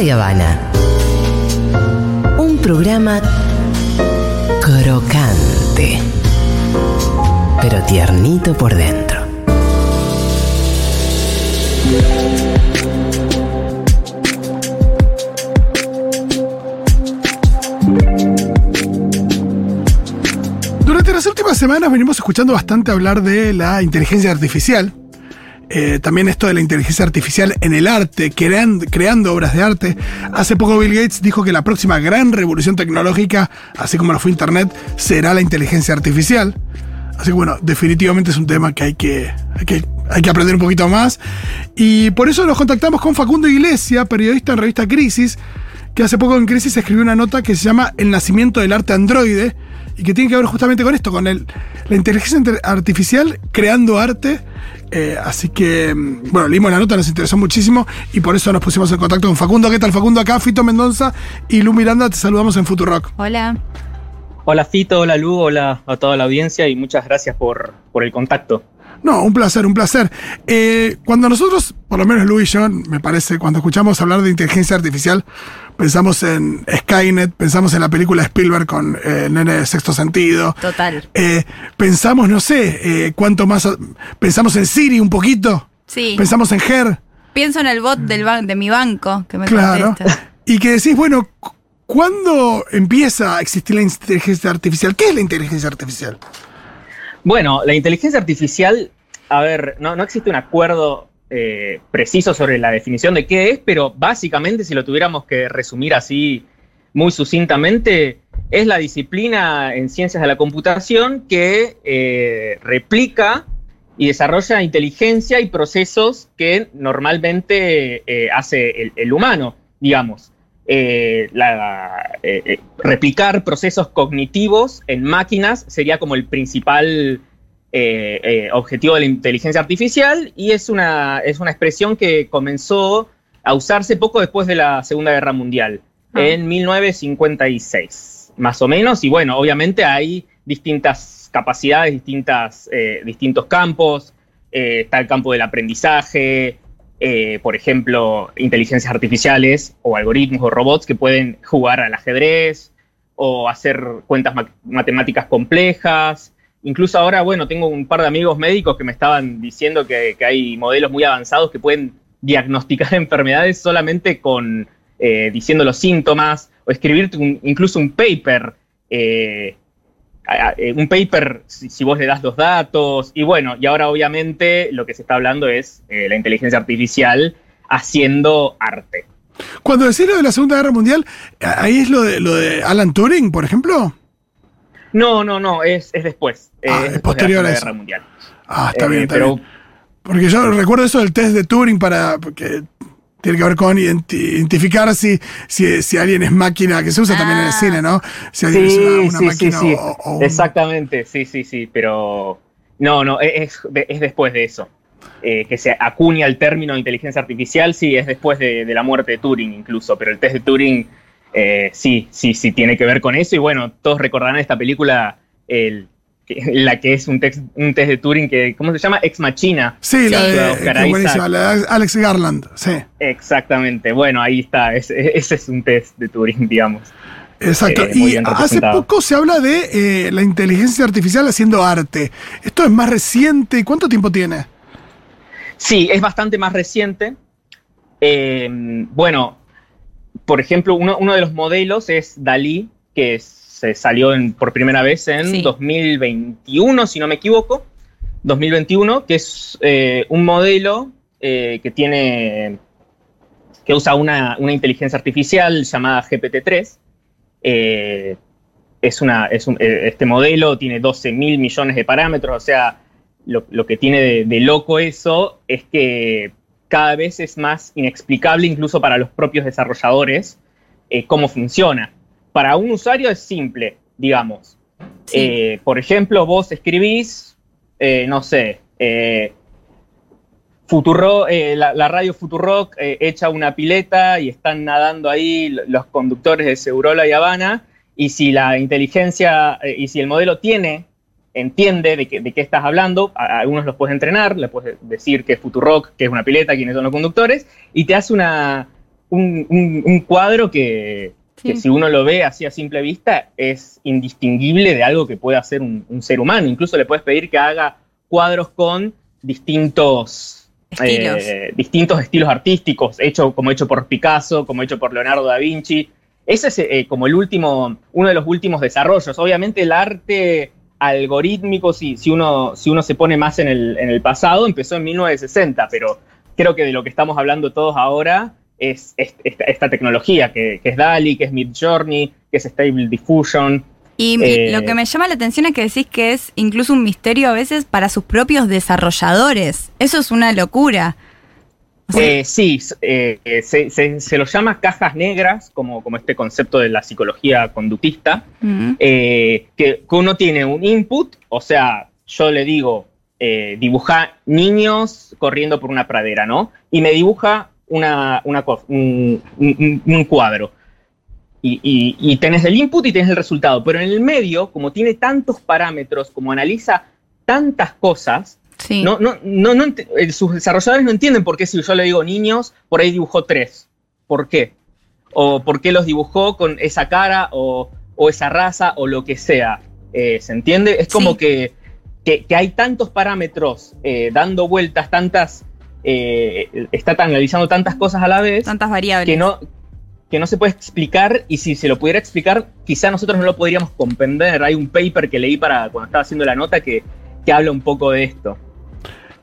Y Habana. Un programa crocante, pero tiernito por dentro. Durante las últimas semanas venimos escuchando bastante hablar de la inteligencia artificial. También esto de la inteligencia artificial en el arte, creando, creando obras de arte. Hace poco Bill Gates dijo que la próxima gran revolución tecnológica, así como lo fue Internet, será la inteligencia artificial. Así que bueno, definitivamente es un tema que hay que, hay que, hay que aprender un poquito más. Y por eso nos contactamos con Facundo Iglesia, periodista en revista Crisis, que hace poco en Crisis escribió una nota que se llama El nacimiento del arte androide y que tiene que ver justamente con esto, con el, la inteligencia artificial creando arte. Eh, así que, mm, bueno, leímos la nota, nos interesó muchísimo y por eso nos pusimos en contacto con Facundo. ¿Qué tal, Facundo? Acá, Fito Mendoza y Lu Miranda, te saludamos en Futurock. Hola. Hola Fito, hola Lu, hola a toda la audiencia y muchas gracias por, por el contacto. No, un placer, un placer. Eh, cuando nosotros, por lo menos Lu y yo, me parece, cuando escuchamos hablar de inteligencia artificial, pensamos en Skynet, pensamos en la película Spielberg con eh, Nene de Sexto Sentido. Total. Eh, pensamos, no sé, eh, cuánto más. Pensamos en Siri un poquito. Sí. Pensamos en Her. Pienso en el bot del de mi banco que me Claro. contesta. Y que decís, bueno, cu- ¿cuándo empieza a existir la inteligencia artificial? ¿Qué es la inteligencia artificial? Bueno, la inteligencia artificial, a ver, no, existe un acuerdo eh, preciso sobre la definición de qué es, pero básicamente, si lo tuviéramos que resumir así muy sucintamente, es la disciplina en ciencias de la computación que eh, replica y desarrolla inteligencia y procesos que normalmente eh, hace el humano, digamos. Eh, la- eh, eh, replicar procesos cognitivos en máquinas sería como el principal eh, objetivo de la inteligencia artificial y es una, es una expresión que comenzó a usarse poco después de la Segunda Guerra Mundial, Ah. en 1956, más o menos, y bueno, obviamente hay distintas capacidades, distintas, distintos campos, está el campo del aprendizaje, eh, por ejemplo, inteligencias artificiales o algoritmos o robots que pueden jugar al ajedrez o hacer cuentas ma- matemáticas complejas. Incluso ahora, bueno, tengo un par de amigos médicos que me estaban diciendo que, hay modelos muy avanzados que pueden diagnosticar enfermedades solamente con eh, diciendo los síntomas o escribirte un- incluso un paper. eh, un paper si, si vos le das los datos. Y bueno, y ahora obviamente lo que se está hablando es eh, la inteligencia artificial haciendo arte. Cuando decís lo de la Segunda Guerra Mundial, ahí es lo de, lo de Alan Turing, por ejemplo. No, no, no, es, es después. eh, Ah, es después de la posterior a Segunda eso. Guerra Mundial. Ah, está Eh, bien, está pero bien. Porque yo recuerdo eso del test de Turing para. Porque tiene que ver con identi- identificar si, si, si alguien es máquina, que se usa también en el Ah. cine, ¿no? Si alguien es una, una máquina o, o un- Exactamente, sí, sí, sí, pero no, no, e, es, es- es después de eso. Eh, que se acuña el término de inteligencia artificial, sí, es después de, de la muerte de Turing incluso, pero el test de Turing eh, sí, sí, sí tiene que ver con eso y bueno, todos recordarán esta película, el, la que es un, tex- un test de Turing que, ¿cómo se llama? Ex Machina. Sí, la de. Oscar buenísima, la de Alex Garland, sí. Exactamente, bueno, ahí está, ese, ese es un test de Turing, digamos. Exacto. Eh, y hace poco se habla de eh, la inteligencia artificial haciendo arte. Esto es más reciente. ¿Cuánto tiempo tiene? Sí, es bastante más reciente. Eh, bueno, por ejemplo, uno, uno de los modelos es Dalí, que se salió en- por primera vez en Sí. 2021, si no me equivoco. 2021, que es eh, un modelo eh, que tiene. que usa una, una inteligencia artificial llamada GPT-3. Eh, es una, es un- este modelo tiene 12 mil millones de parámetros, o sea, lo, lo que tiene de, de loco eso es que cada vez es más inexplicable incluso para los propios desarrolladores cómo funciona. Para un usuario es simple, digamos. Sí. Eh, por ejemplo, vos escribís, eh, no sé, eh, Futuro, la, la radio Futurock echa una pileta y están nadando ahí los conductores de Segurola y Habana, y si la inteligencia y si el modelo tiene, entiende de, qué- de qué estás hablando, a, a algunos los puedes entrenar, le puedes decir que es Futurock, que es una pileta, quiénes son los conductores, y te hace una, un, un- un cuadro que, que si uno lo ve así a simple vista es indistinguible de algo que puede hacer un, un ser humano. Incluso le puedes pedir que haga cuadros con distintos Estilos. eh, distintos estilos artísticos, hecho, como hecho por Picasso, como hecho por Leonardo da Vinci. Ese es eh, como el último, uno de los últimos desarrollos. Obviamente el arte algorítmico, si, si, uno, si uno se pone más en el, en el pasado, empezó en 1960, pero creo que de lo que estamos hablando todos ahora es, es- esta, esta tecnología, que, que es DALI, que es Midjourney, que es Stable Diffusion. Y Eh, lo que me llama la atención es que decís que es incluso un misterio a veces para sus propios desarrolladores. Eso es una locura. O sea, Eh, sí, eh, se, se- se lo llama cajas negras, como, como este concepto de la psicología conductista. que, que uno tiene un input, o sea, yo le digo, dibuja niños corriendo por una pradera, ¿no? Y me dibuja una, una un, un- un cuadro. Y, y- y tenés el input y tenés el resultado. Pero en el medio, como tiene tantos parámetros, como analiza tantas cosas, sí. no, no, no, no eh, sus desarrolladores no entienden por qué si yo le digo niños, por ahí dibujó tres. ¿Por qué? O por qué los dibujó con esa cara o, o esa raza o lo que sea. Eh, ¿Se entiende? Es como Sí. que, que, que hay tantos parámetros eh, dando vueltas, tantas. Eh, está analizando tantas cosas a la vez Tantas variables. que no, que no se puede explicar y si se lo pudiera explicar, quizá nosotros no lo podríamos comprender. Hay un paper que leí para cuando estaba haciendo la nota que, que habla un poco de esto.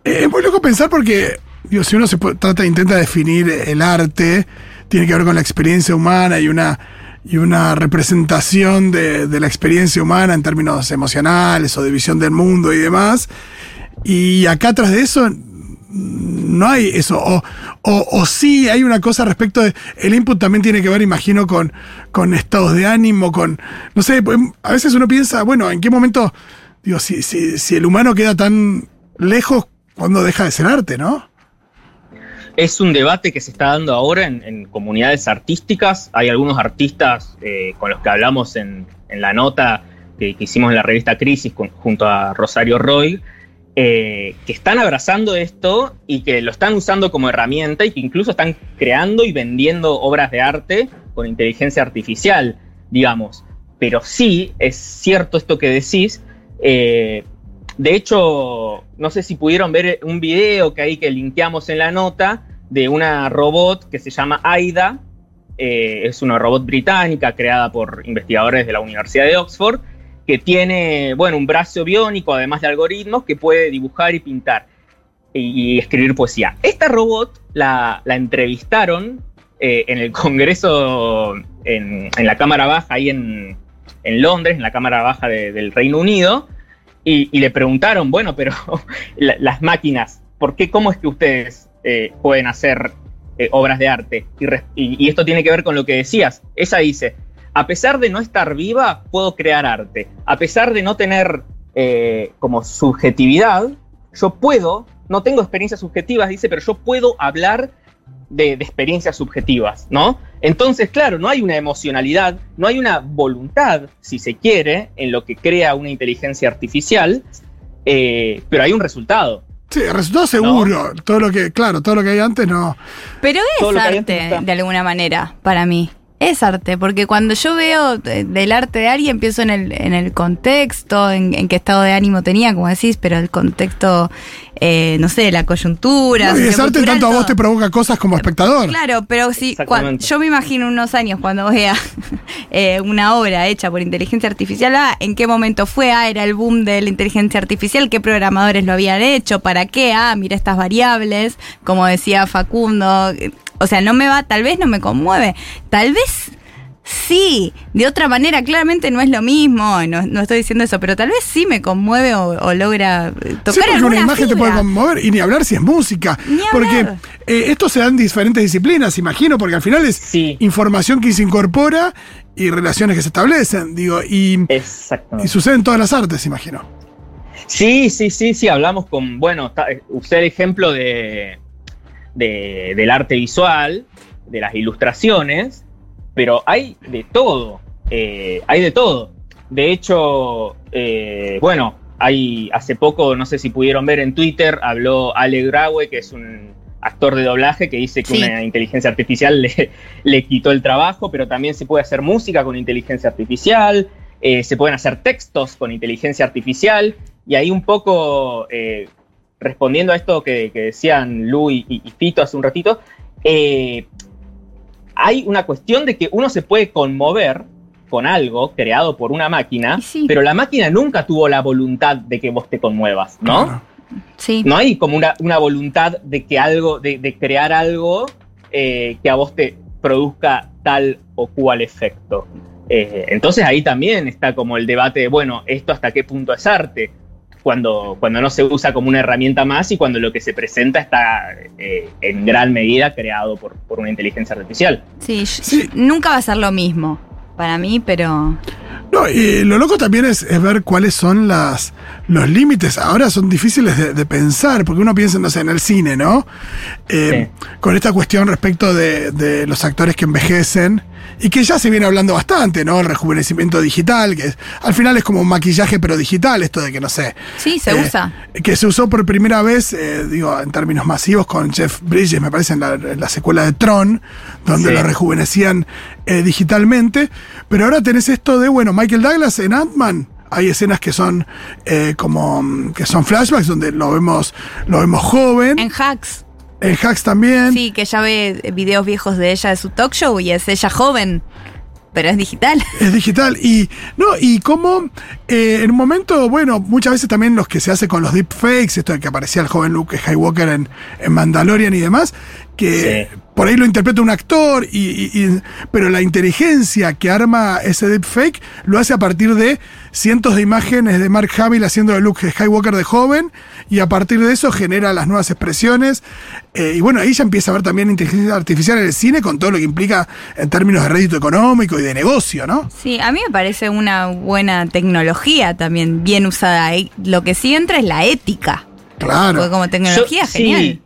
Eh, Es muy loco pensar porque, digo, si uno se trata, intenta definir el arte, tiene que ver con la experiencia humana y una, y una representación de, de la experiencia humana en términos emocionales o de visión del mundo y demás. Y acá atrás de eso no hay eso. O, o, o sí hay una cosa respecto de. El input también tiene que ver, imagino, con, con estados de ánimo, con. No sé, pues, a veces uno piensa, bueno, ¿en qué momento. Digo, si, si, si el humano queda tan lejos, cuando deja de ser arte, ¿no? Es un debate que se está dando ahora en, en comunidades artísticas. Hay algunos artistas eh, con los que hablamos en, en la nota que, que hicimos en la revista Crisis con- junto a Rosario Roy, eh, que están abrazando esto y que lo están usando como herramienta y que incluso están creando y vendiendo obras de arte con inteligencia artificial, digamos. Pero sí, es cierto esto que decís. eh, de hecho, no sé si pudieron ver un video que ahí que linkeamos en la nota de una robot que se llama AIDA. eh, es una robot británica creada por investigadores de la Universidad de Oxford que tiene, bueno, un brazo biónico, además de algoritmos, que puede dibujar y pintar y, escribir poesía. Esta robot la, entrevistaron eh, en el Congreso, en, la Cámara Baja, ahí en, Londres, en la Cámara Baja de- del Reino Unido, y, le preguntaron, bueno, pero la- las máquinas, ¿por qué, cómo es que ustedes eh, pueden hacer eh, obras de arte? Y, y- esto tiene que ver con lo que decías. Ella dice, a pesar de no estar viva, puedo crear arte. A pesar de no tener eh, como subjetividad, yo puedo, no tengo experiencias subjetivas, dice, pero yo puedo hablar de, de experiencias subjetivas, ¿no? Entonces, claro, no hay una emocionalidad, no hay una voluntad, si se quiere, en lo que crea una inteligencia artificial, eh, pero hay un resultado. Sí, el resultado seguro. Todo lo que, claro, todo lo que hay antes no. Pero es antes arte, de alguna manera, para mí. Es arte, porque cuando yo veo eh, del arte de alguien, pienso en el, en el contexto, en, en qué estado de ánimo tenía, como decís, pero el contexto, eh, no sé, la coyuntura. No, y es arte tanto a vos te provoca cosas como espectador. Claro, pero si yo me imagino unos años cuando vea eh, una obra hecha por inteligencia artificial, ah, ¿en qué momento fue? Ah, era el boom de la inteligencia artificial, ¿qué programadores lo habían hecho? ¿Para qué? Ah, mira estas variables, como decía Facundo. O sea, no me va, tal vez no me conmueve, tal vez sí, de otra manera, claramente no es lo mismo, no, no estoy diciendo eso, pero tal vez sí me conmueve o, o logra eh, tocar Sí, porque una imagen te puede conmover y ni hablar si es música. Ni porque hablar. eh, esto se da en diferentes disciplinas, imagino, porque al final es Sí. información que se incorpora y relaciones que se establecen, digo, y, y sucede en todas las artes, imagino. Sí, sí, sí, sí, hablamos con, bueno, el ejemplo de, de- del arte visual, de las ilustraciones, pero hay de todo, eh, hay de todo. De hecho, eh, bueno, hay hace poco, no sé si pudieron ver en Twitter, habló Ale Graue, que es un actor de doblaje que dice que Sí. una inteligencia artificial le, le quitó el trabajo, pero también se puede hacer música con inteligencia artificial, eh, se pueden hacer textos con inteligencia artificial, y ahí un poco eh, respondiendo a esto que, que decían Lu y, y Fito hace un ratito, eh, hay una cuestión de que uno se puede conmover con algo creado por una máquina, sí. pero la máquina nunca tuvo la voluntad de que vos te conmuevas, ¿no? Claro. Sí. No hay como una, una voluntad de que algo, de, de crear algo eh, que a vos te produzca tal o cual efecto. Eh, entonces ahí también está como el debate de, bueno, esto hasta qué punto es arte, cuando, cuando no se usa como una herramienta más y cuando lo que se presenta está eh, en gran medida creado por, por una inteligencia artificial. Sí, Sí. nunca va a ser lo mismo para mí, pero No, y lo loco también es, es ver cuáles son las, los límites. Ahora son difíciles de, de pensar, porque uno piensa, no sé, en el cine, ¿no? Eh, Con esta cuestión respecto de, de los actores que envejecen, y que ya se viene hablando bastante, ¿no? El rejuvenecimiento digital, que es- al final es como un maquillaje, pero digital, esto de que, no sé, sí, se Eh, usa. que se usó por primera vez, eh, digo, en términos masivos con Jeff Bridges, me parece, en la, en la secuela de Tron, donde Sí. lo rejuvenecían eh, digitalmente. Pero ahora tenés esto de, bueno, Michael Douglas en Ant-Man. Hay escenas que son eh, como que son flashbacks donde lo vemos, lo vemos joven. En Hacks, En Hacks también. sí, que ya ve videos viejos de ella de su talk show y es ella joven, pero es digital. Es digital. Y, no, y como eh, en un momento, bueno, muchas veces también los que se hace con los deepfakes, esto de que aparecía el joven Luke Skywalker en, en Mandalorian y demás, que Sí. por ahí lo interpreta un actor, y, y- y- pero la inteligencia que arma ese deepfake lo hace a partir de cientos de imágenes de Mark Hamill haciendo de Luke Skywalker de joven, y a partir de eso genera las nuevas expresiones. Eh, y bueno, ahí ya empieza a haber también inteligencia artificial en el cine con todo lo que implica en términos de rédito económico y de negocio, ¿no? Sí, a mí me parece una buena tecnología también, bien usada. Y Lo que sí entra es la ética. Claro. Porque como tecnología, Yo- genial. sí,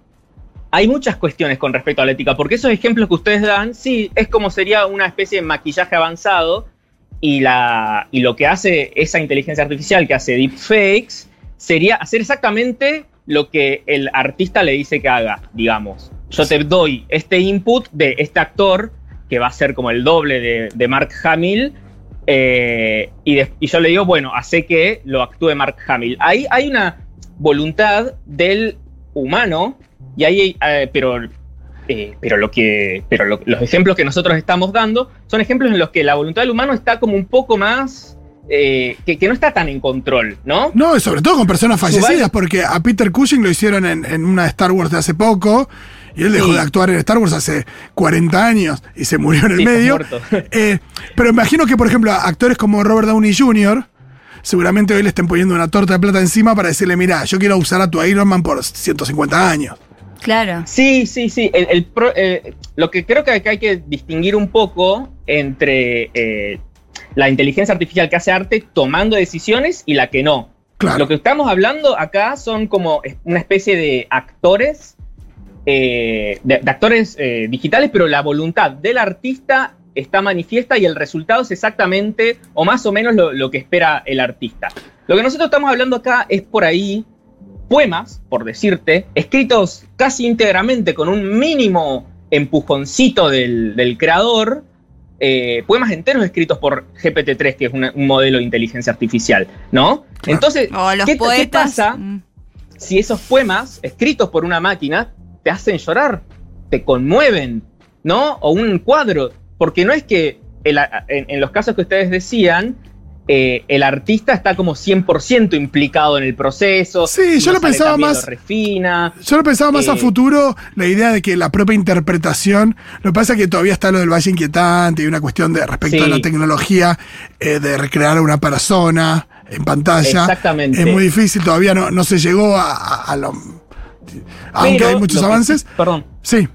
hay muchas cuestiones con respecto a la ética, porque esos ejemplos que ustedes dan, sí, es como sería una especie de maquillaje avanzado y, la, y lo que hace esa inteligencia artificial que hace deepfakes sería hacer exactamente lo que el artista le dice que haga, digamos. Yo te doy este input de este actor que va a ser como el doble de, Mark Hamill. eh, y, y yo le digo, bueno, hace que lo actúe Mark Hamill. Ahí hay una voluntad del humano, y ahí, eh, pero, eh, pero, lo que, pero lo- los ejemplos que nosotros estamos dando son ejemplos en los que la voluntad del humano está como un poco más, eh, que, que no está tan en control, ¿no? No, y sobre todo con personas fallecidas, porque a Peter Cushing lo hicieron en, en una de Star Wars de hace poco, y él dejó Sí. de actuar en Star Wars hace 40 años y se murió en el Sí, medio. Eh, pero imagino que, por ejemplo, actores como Robert Downey Jr., seguramente hoy le estén poniendo una torta de plata encima para decirle, mira, yo quiero usar a tu Iron Man por 150 años. Claro. Sí, sí, sí. El- el pro- eh, lo que creo que hay, que hay que distinguir un poco entre eh, la inteligencia artificial que hace arte tomando decisiones y la que no. Claro. Lo que estamos hablando acá son como una especie de actores, eh, de, de actores eh, digitales, pero la voluntad del artista está manifiesta y el resultado es exactamente o más o menos lo, lo que espera el artista. Lo que nosotros estamos hablando acá es por ahí poemas, por decirte, escritos casi íntegramente con un mínimo empujoncito del, del creador, eh, poemas enteros escritos por GPT-3, que es una- un modelo de inteligencia artificial, ¿no? Claro. Entonces, O los ¿qué, pasa mm, si esos poemas escritos por una máquina te hacen llorar, te conmueven, ¿no? O un cuadro, porque no es que el a- en, en los casos que ustedes decían, eh, el artista está como 100% implicado en el proceso. Sí, yo lo pensaba más- Lo refina. Yo lo pensaba más a Eh, futuro, la idea de que la propia interpretación, lo que pasa es que todavía está lo del Valle Inquietante y una cuestión de respecto Sí. a la tecnología eh, de recrear a una persona en pantalla. Exactamente. Es muy difícil, todavía no, no se llegó a, a- a lo... Aunque Pero hay muchos que avances. perdón. Sí.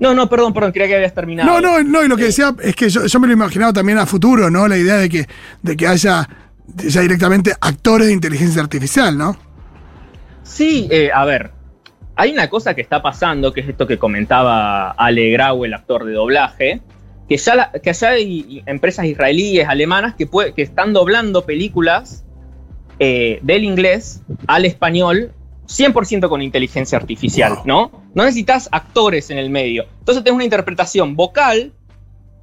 No, no, perdón, perdón, creía que habías terminado. No, no, no, y lo que Eh, decía es que yo, yo me lo he imaginado también a futuro, ¿no? La idea de que, de que haya ya directamente actores de inteligencia artificial, ¿no? Sí, eh, a ver, hay una cosa que está pasando, que es esto que comentaba Ale Grau, el actor de doblaje, que ya, la- que ya hay empresas israelíes, alemanas, que, puede- que están doblando películas eh, del inglés al español 100% con inteligencia artificial, ¿no? No necesitas actores en el medio. Entonces tenés una interpretación vocal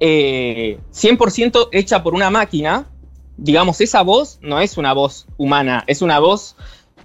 100% eh, hecha por una máquina. Digamos, esa voz no es una voz humana, es una voz,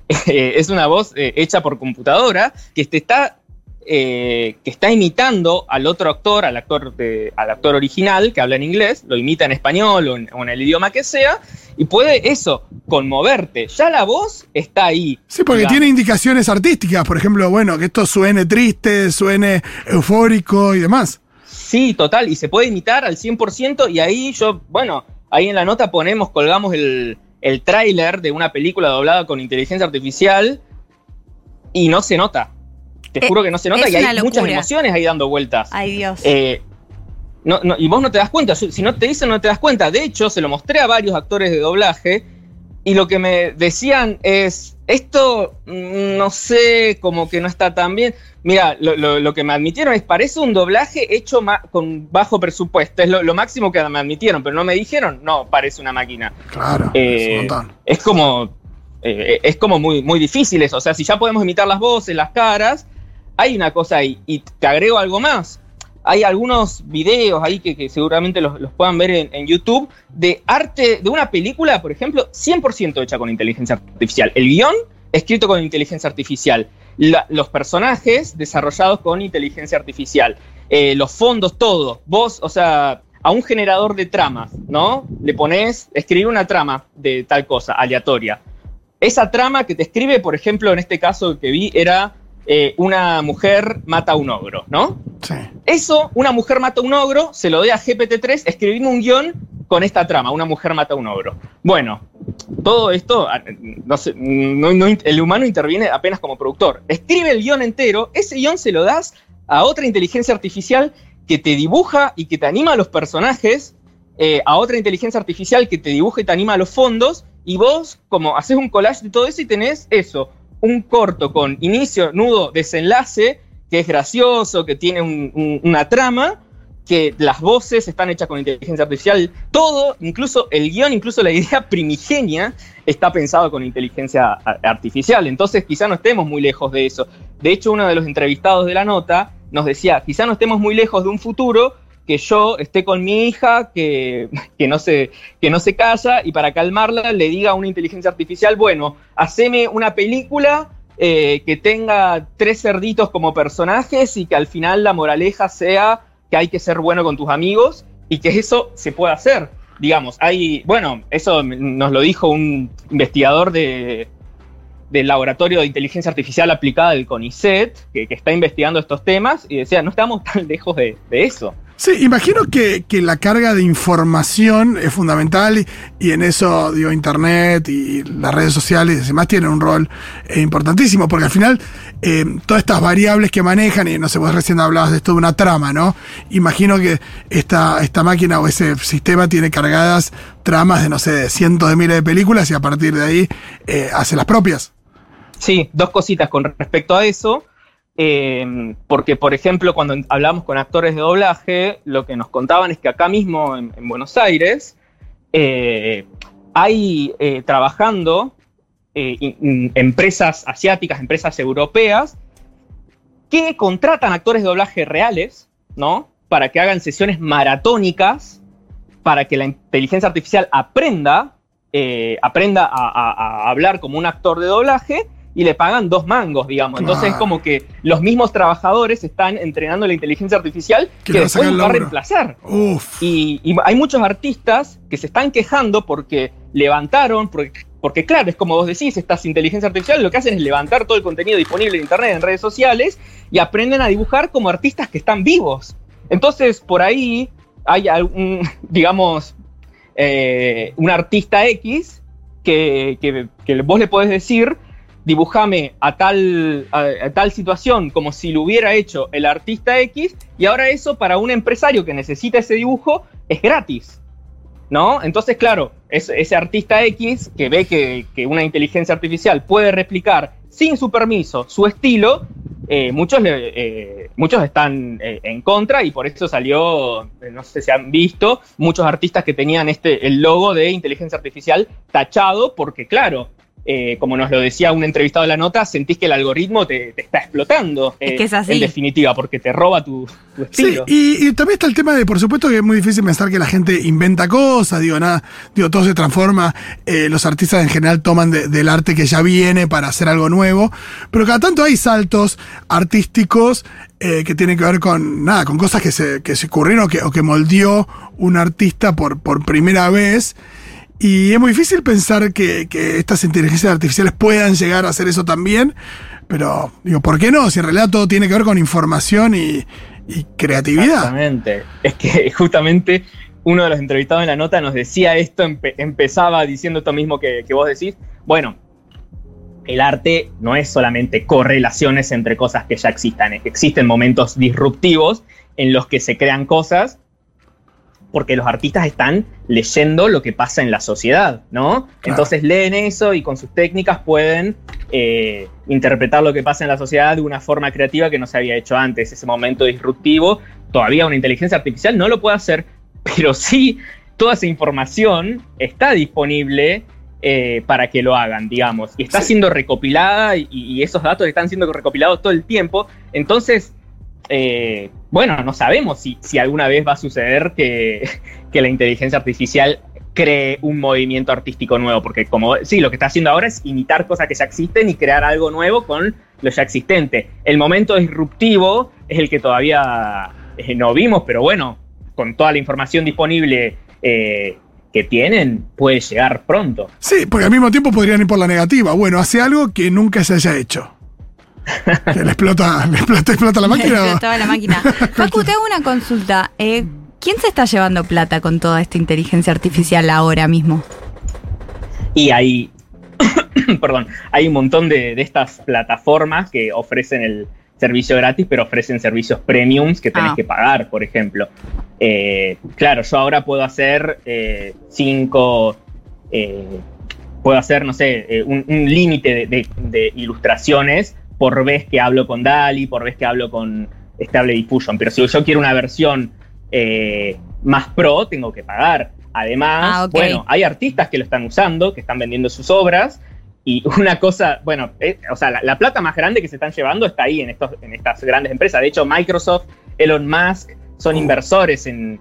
es una voz eh, hecha por computadora que te está eh, que está imitando al otro actor, al actor, al actor original que habla en inglés, lo imita en español o en, el idioma que sea, y puede eso, conmoverte. Ya la voz está ahí. Sí, porque tiene indicaciones artísticas, por ejemplo, bueno, que esto suene triste, suene eufórico y demás. Sí, total, y se puede imitar al 100% y ahí yo, bueno, ahí en la nota ponemos, colgamos el, el tráiler de una película doblada con inteligencia artificial y no se nota te eh, juro que no se nota y hay muchas emociones ahí dando vueltas. Ay, Dios. Eh, y vos no te das cuenta, si no te dicen no te das cuenta. De hecho, se lo mostré a varios actores de doblaje y lo que me decían es, esto mm, no sé, como que no está tan bien. Mira, lo, que me admitieron es, parece un doblaje hecho con bajo presupuesto, es lo, máximo que me admitieron, pero no me dijeron, no, parece una máquina. Claro, eh, es como... es como muy, muy difícil eso. O sea, si ya podemos imitar las voces, las caras, hay una cosa ahí. Y te agrego algo más. Hay algunos videos ahí que, seguramente los, puedan ver en, YouTube de arte, de una película, por ejemplo, 100% hecha con inteligencia artificial. El guion escrito con inteligencia artificial. los personajes desarrollados con inteligencia artificial. Eh, los fondos, todo. Vos, o sea, a un generador de tramas, ¿no? Le pones, escribir una trama de tal cosa, aleatoria. Esa trama que te escribe, por ejemplo, en este caso que vi, era eh, una mujer mata a un ogro, ¿no? Sí. Eso, una mujer mata a un ogro, se lo doy a GPT-3, escribimos un guion con esta trama, una mujer mata a un ogro. Bueno, todo esto, ah, no el humano interviene apenas como productor. Escribe el guion entero, ese guion se lo das a otra inteligencia artificial que te dibuja y que te anima a los personajes, eh, a otra inteligencia artificial que te dibuja y te anima a los fondos, y vos como haces un collage de todo eso y tenés eso, un corto con inicio, nudo, desenlace, que es gracioso, que tiene una trama, que las voces están hechas con inteligencia artificial, todo, incluso el guion, incluso la idea primigenia está pensado con inteligencia artificial. Entonces quizá no estemos muy lejos de eso. De hecho, uno de los entrevistados de la nota nos decía, quizá no estemos muy lejos de un futuro que yo esté con mi hija, que, no se, que no se y para calmarla le diga a una inteligencia artificial, bueno, haceme una película eh, que tenga tres cerditos como personajes y que al final la moraleja sea que hay que ser bueno con tus amigos y que eso se pueda hacer. Digamos, hay, bueno, eso nos lo dijo un investigador de, del Laboratorio de Inteligencia Artificial Aplicada del CONICET, que, está investigando estos temas, y decía, no estamos tan lejos de, eso. Sí, imagino que, la carga de información es fundamental y, en eso, digo, Internet y las redes sociales y demás tienen un rol eh, importantísimo, porque al final eh, todas estas variables que manejan, y no sé, vos recién hablabas de esto de una trama, ¿no? Imagino que esta, esta máquina o ese sistema tiene cargadas tramas de, no sé, de cientos de miles de películas y a partir de ahí eh, hace las propias. Sí, dos cositas con respecto a eso. Eh, porque, por ejemplo, cuando hablamos con actores de doblaje, lo que nos contaban es que acá mismo en, Buenos Aires eh, hay eh, trabajando empresas asiáticas, empresas europeas, que contratan actores de doblaje reales, ¿no? Para que hagan sesiones maratónicas, para que la inteligencia artificial aprenda, aprenda a hablar como un actor de doblaje y le pagan dos mangos, digamos. Entonces es como que los mismos trabajadores están entrenando la inteligencia artificial que, después va a reemplazar. Y, hay muchos artistas que se están quejando porque levantaron, porque, claro, es como vos decís, estas inteligencias artificiales lo que hacen es levantar todo el contenido disponible en Internet, en redes sociales, y aprenden a dibujar como artistas que están vivos. Entonces, por ahí hay algún, digamos, eh, un artista X que, que vos le podés decir, dibujame a tal, situación como si lo hubiera hecho el artista X, y ahora eso para un empresario que necesita ese dibujo es gratis. ¿No? Entonces, claro, ese artista X que ve que, una inteligencia artificial puede replicar sin su permiso su estilo, eh, muchos, eh, muchos están eh, en contra y por eso salió, no sé si han visto, muchos artistas que tenían este, el logo de inteligencia artificial tachado, porque claro, eh, como nos lo decía un entrevistado de la nota, sentís que el algoritmo te, te está explotando. Es eh, que es así. En definitiva, porque te roba tu, tu Sí, estilo. y, y también está el tema de, por supuesto, que es muy difícil pensar que la gente inventa cosas, digo, nada, digo, todo se transforma, eh, los artistas en general toman de- del arte que ya viene para hacer algo nuevo, pero cada tanto hay saltos artísticos eh, que tienen que ver con, nada, con cosas que se, que se ocurrieron o que, o que moldeó un artista por, por primera vez. Y es muy difícil pensar que, estas inteligencias artificiales puedan llegar a hacer eso también, pero digo, ¿por qué no? Si en realidad todo tiene que ver con información y, creatividad. Exactamente. Es que justamente uno de los entrevistados en la nota nos decía esto, empe- empezaba diciendo esto mismo que, que vos decís. Bueno, el arte no es solamente correlaciones entre cosas que ya existan, existen momentos disruptivos en los que se crean cosas porque los artistas están leyendo lo que pasa en la sociedad, ¿no? Entonces leen eso y con sus técnicas pueden eh, interpretar lo que pasa en la sociedad de una forma creativa que no se había hecho antes. Ese momento disruptivo, todavía una inteligencia artificial no lo puede hacer, pero sí toda esa información está disponible eh, para que lo hagan, digamos, y está Sí. siendo recopilada y, y esos datos están siendo recopilados todo el tiempo. Entonces, eh, bueno, no sabemos si, alguna vez va a suceder que, que la inteligencia artificial cree un movimiento artístico nuevo, porque como sí, lo que está haciendo ahora es imitar cosas que ya existen y crear algo nuevo con lo ya existente. El momento disruptivo es el que todavía eh, no vimos, pero bueno, con toda la información disponible eh, que tienen, puede llegar pronto. Sí, porque al mismo tiempo podrían ir por la negativa. Bueno, hace algo que nunca se haya hecho. Le explota, le explota, explota la máquina. Toda la máquina. Facu, te hago una consulta. Eh, ¿Quién se está llevando plata con toda esta inteligencia artificial ahora mismo? Y hay, perdón, hay un montón de, de estas plataformas que ofrecen el servicio gratis, pero ofrecen servicios premiums que tenés Ah. que pagar, por ejemplo. Eh, claro, yo ahora puedo hacer eh, cinco, eh, puedo hacer, no sé, eh, un, un límite de, de- de ilustraciones por vez que hablo con DALI, por vez que hablo con Stable Diffusion. Pero si yo quiero una versión eh, más pro, tengo que pagar. Además, Ah, bueno, hay artistas que lo están usando, que están vendiendo sus obras. Y una cosa, bueno, eh, o sea, la, la plata más grande que se están llevando está ahí en, estos, en estas grandes empresas. De hecho, Microsoft, Elon Musk son Oh. inversores en,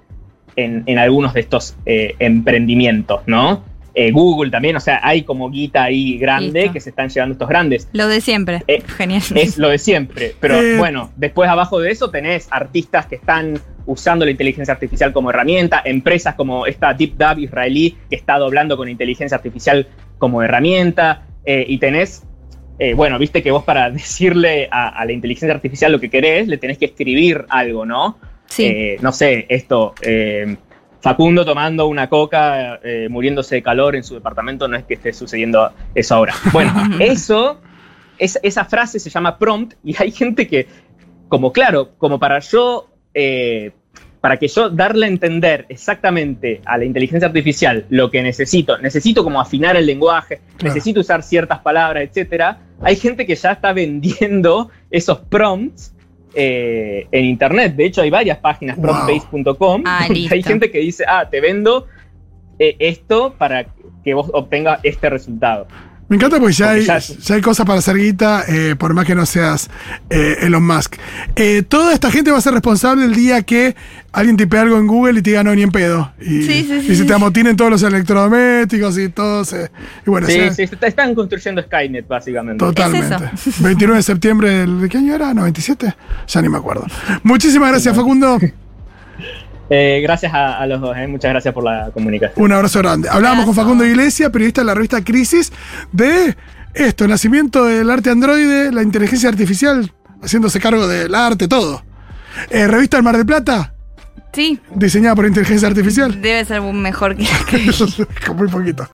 en- en algunos de estos eh, emprendimientos, ¿no? Eh, Google también, o sea, hay como guita ahí grande Listo. que se están llevando estos grandes. Lo de siempre. Eh, Genial. Es lo de siempre. Pero bueno, después abajo de eso tenés artistas que están usando la inteligencia artificial como herramienta, empresas como esta DeepDub israelí que está doblando con inteligencia artificial como herramienta, eh, y tenés, eh, bueno, viste que vos para decirle a, a la inteligencia artificial lo que querés, le tenés que escribir algo, ¿no? Sí. Eh, no sé, esto, eh, Facundo tomando una coca, eh, muriéndose de calor en su departamento, no es que esté sucediendo eso ahora. Bueno, eso, es- esa frase se llama prompt y hay gente que, como claro, como para yo, eh, para que yo darle a entender exactamente a la inteligencia artificial lo que necesito, necesito como afinar el lenguaje, Claro. necesito usar ciertas palabras, etcétera, hay gente que ya está vendiendo esos prompts eh, en internet. De hecho, hay varias páginas, Wow. promptbase.com, Ah, hay gente que dice, ah, te vendo eh, esto para que vos obtengas este resultado. Me encanta porque ya, Porque hay, ya- ya hay cosas para hacer guita, eh, por más que no seas eh, Elon Musk. Eh, toda esta gente va a ser responsable el día que alguien tipe algo en Google y te diga no, ni en pedo. Y, Sí, sí, y sí, se sí. te amotinen todos los electrodomésticos y todo. se- y bueno, Sí, sí, está- están construyendo Skynet, básicamente. Totalmente. Es 29 de septiembre del, ¿de qué año era? ¿97? Ya ni me acuerdo. Muchísimas gracias, Facundo. Eh, gracias a, a los dos, eh, muchas gracias por la comunicación. Un abrazo grande. Hablábamos con. Facundo Iglesias, periodista de la revista Crisis, de esto, el nacimiento del arte androide, la inteligencia artificial, haciéndose cargo del arte, todo. Eh, revista El Mar del Plata, Sí, diseñada por inteligencia artificial. debe ser mejor que la que Con muy poquito.